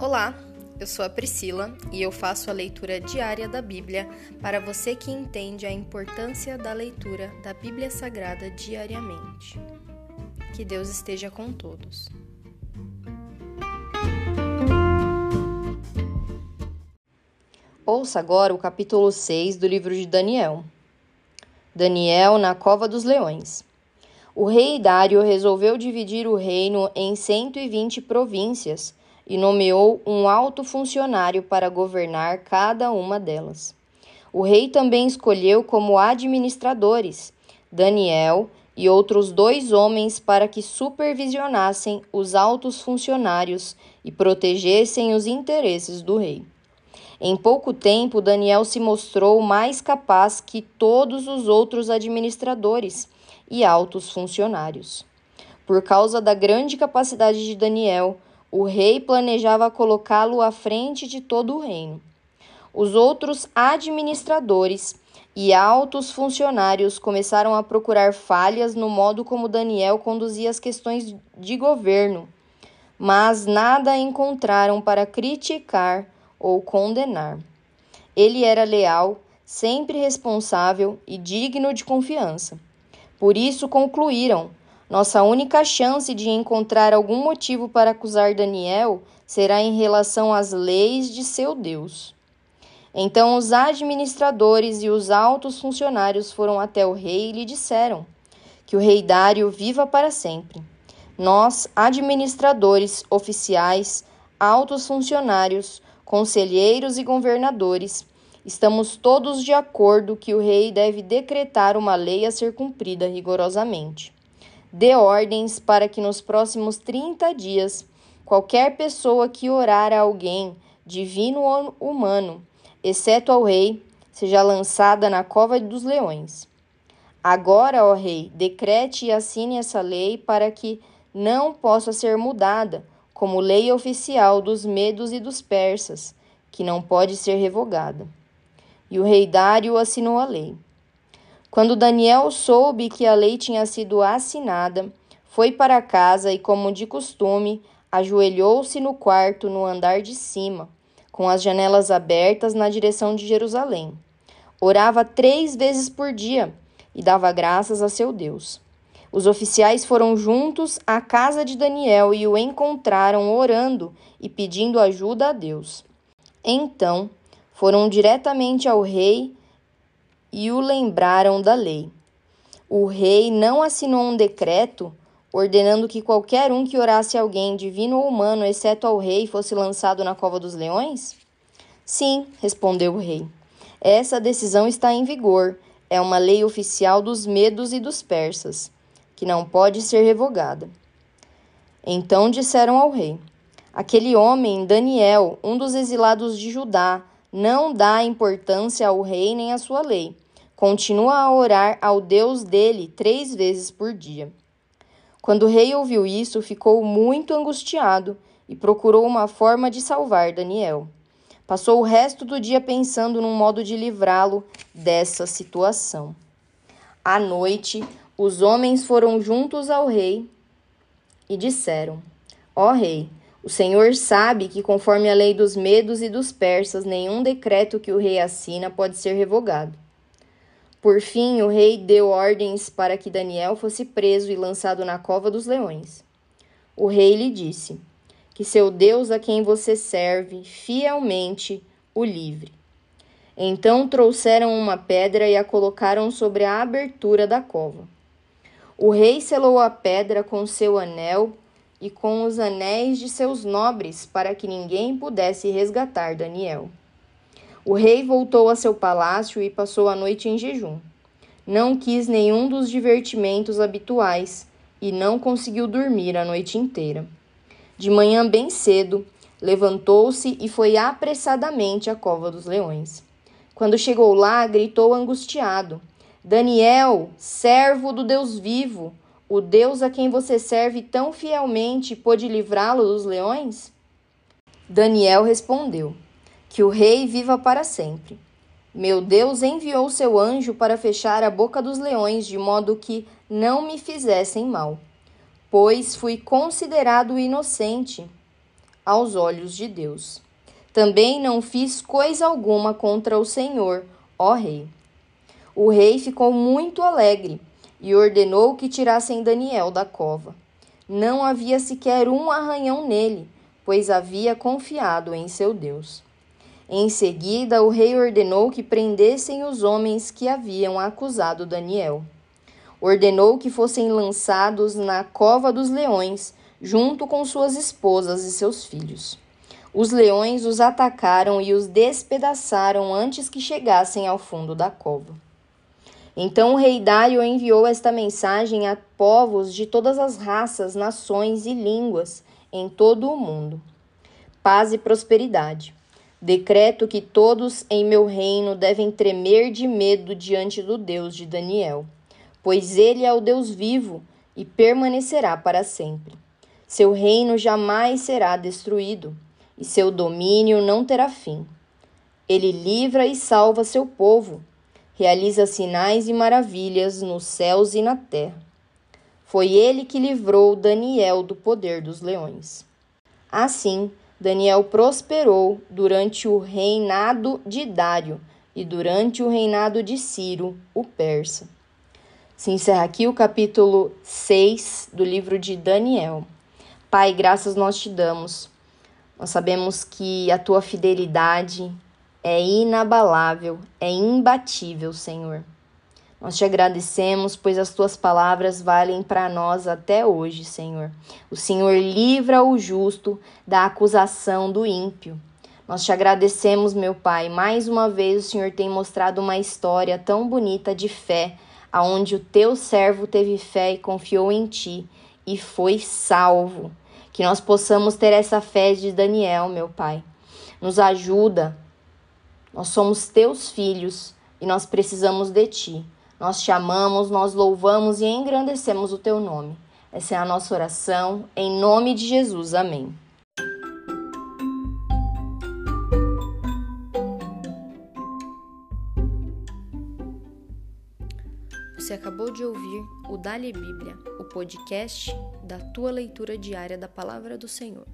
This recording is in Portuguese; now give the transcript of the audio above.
Olá, eu sou a Priscila e eu faço a leitura diária da Bíblia para você que entende a importância da leitura da Bíblia Sagrada diariamente. Que Deus esteja com todos. Ouça agora o capítulo 6 do livro de Daniel. Daniel na cova dos leões. O rei Dário resolveu dividir o reino em 120 províncias e nomeou um alto funcionário para governar cada uma delas. O rei também escolheu como administradores Daniel e outros dois homens para que supervisionassem os altos funcionários e protegessem os interesses do rei. Em pouco tempo, Daniel se mostrou mais capaz que todos os outros administradores e altos funcionários. Por causa da grande capacidade de Daniel, o rei planejava colocá-lo à frente de todo o reino. Os outros administradores e altos funcionários começaram a procurar falhas no modo como Daniel conduzia as questões de governo, mas nada encontraram para criticar ou condenar. Ele era leal, sempre responsável e digno de confiança. Por isso concluíram nossa única chance de encontrar algum motivo para acusar Daniel será em relação às leis de seu Deus. Então os administradores e os altos funcionários foram até o rei e lhe disseram: Que o rei Dário viva para sempre. Nós, administradores, oficiais, altos funcionários, conselheiros e governadores, estamos todos de acordo que o rei deve decretar uma lei a ser cumprida rigorosamente dê ordens para que nos próximos 30 dias qualquer pessoa que orar a alguém, divino ou humano, exceto ao rei, seja lançada na cova dos leões. Agora, ó rei, decrete e assine essa lei para que não possa ser mudada, como lei oficial dos medos e dos persas, que não pode ser revogada. E o rei Dário assinou a lei. Quando Daniel soube que a lei tinha sido assinada, foi para casa e, como de costume, ajoelhou-se no quarto no andar de cima, com as janelas abertas na direção de Jerusalém. Orava três vezes por dia e dava graças a seu Deus. Os oficiais foram juntos à casa de Daniel e o encontraram orando e pedindo ajuda a Deus. Então foram diretamente ao rei e o lembraram da lei. O rei não assinou um decreto ordenando que qualquer um que orasse a alguém, divino ou humano, exceto ao rei, fosse lançado na cova dos leões? Sim, respondeu o rei. Essa decisão está em vigor. É uma lei oficial dos medos e dos persas, que não pode ser revogada. Então disseram ao rei: Aquele homem, Daniel, um dos exilados de Judá, não dá importância ao rei nem à sua lei. Continua a orar ao Deus dele três vezes por dia. Quando o rei ouviu isso, ficou muito angustiado e procurou uma forma de salvar Daniel. Passou o resto do dia pensando num modo de livrá-lo dessa situação. À noite, os homens foram juntos ao rei e disseram: Ó rei, o Senhor sabe que, conforme a lei dos medos e dos persas, nenhum decreto que o rei assina pode ser revogado. Por fim, o rei deu ordens para que Daniel fosse preso e lançado na cova dos leões. O rei lhe disse: Que seu Deus a quem você serve fielmente o livre. Então trouxeram uma pedra e a colocaram sobre a abertura da cova. O rei selou a pedra com seu anel e com os anéis de seus nobres, para que ninguém pudesse resgatar Daniel. O rei voltou a seu palácio e passou a noite em jejum. Não quis nenhum dos divertimentos habituais e não conseguiu dormir a noite inteira. De manhã bem cedo, levantou-se e foi apressadamente à cova dos leões. Quando chegou lá, gritou angustiado: Daniel, servo do Deus vivo, o Deus a quem você serve tão fielmente pôde livrá-lo dos leões? Daniel respondeu: Que o rei viva para sempre. Meu Deus enviou seu anjo para fechar a boca dos leões, de modo que não me fizessem mal, pois fui considerado inocente aos olhos de Deus. Também não fiz coisa alguma contra o Senhor, ó Rei. O rei ficou muito alegre e ordenou que tirassem Daniel da cova. Não havia sequer um arranhão nele, pois havia confiado em seu Deus. Em seguida, o rei ordenou que prendessem os homens que haviam acusado Daniel. Ordenou que fossem lançados na cova dos leões, junto com suas esposas e seus filhos. Os leões os atacaram e os despedaçaram antes que chegassem ao fundo da cova. Então o rei Dário enviou esta mensagem a povos de todas as raças, nações e línguas em todo o mundo: paz e prosperidade. Decreto que todos em meu reino devem tremer de medo diante do Deus de Daniel, pois ele é o Deus vivo e permanecerá para sempre. Seu reino jamais será destruído e seu domínio não terá fim. Ele livra e salva seu povo, realiza sinais e maravilhas nos céus e na terra. Foi ele que livrou Daniel do poder dos leões. Assim, Daniel prosperou durante o reinado de Dário e durante o reinado de Ciro, o persa. Se encerra aqui o capítulo 6 do livro de Daniel. Pai, graças nós te damos. Nós sabemos que a tua fidelidade é inabalável, é imbatível, Senhor. Nós te agradecemos, pois as tuas palavras valem para nós até hoje, Senhor. O Senhor livra o justo da acusação do ímpio. Nós te agradecemos, meu Pai. Mais uma vez o Senhor tem mostrado uma história tão bonita de fé, aonde o teu servo teve fé e confiou em ti e foi salvo. Que nós possamos ter essa fé de Daniel, meu Pai. Nos ajuda. Nós somos teus filhos e nós precisamos de ti. Nós te amamos, nós louvamos e engrandecemos o teu nome. Essa é a nossa oração, em nome de Jesus. Amém. Você acabou de ouvir o Dali Bíblia, o podcast da tua leitura diária da palavra do Senhor.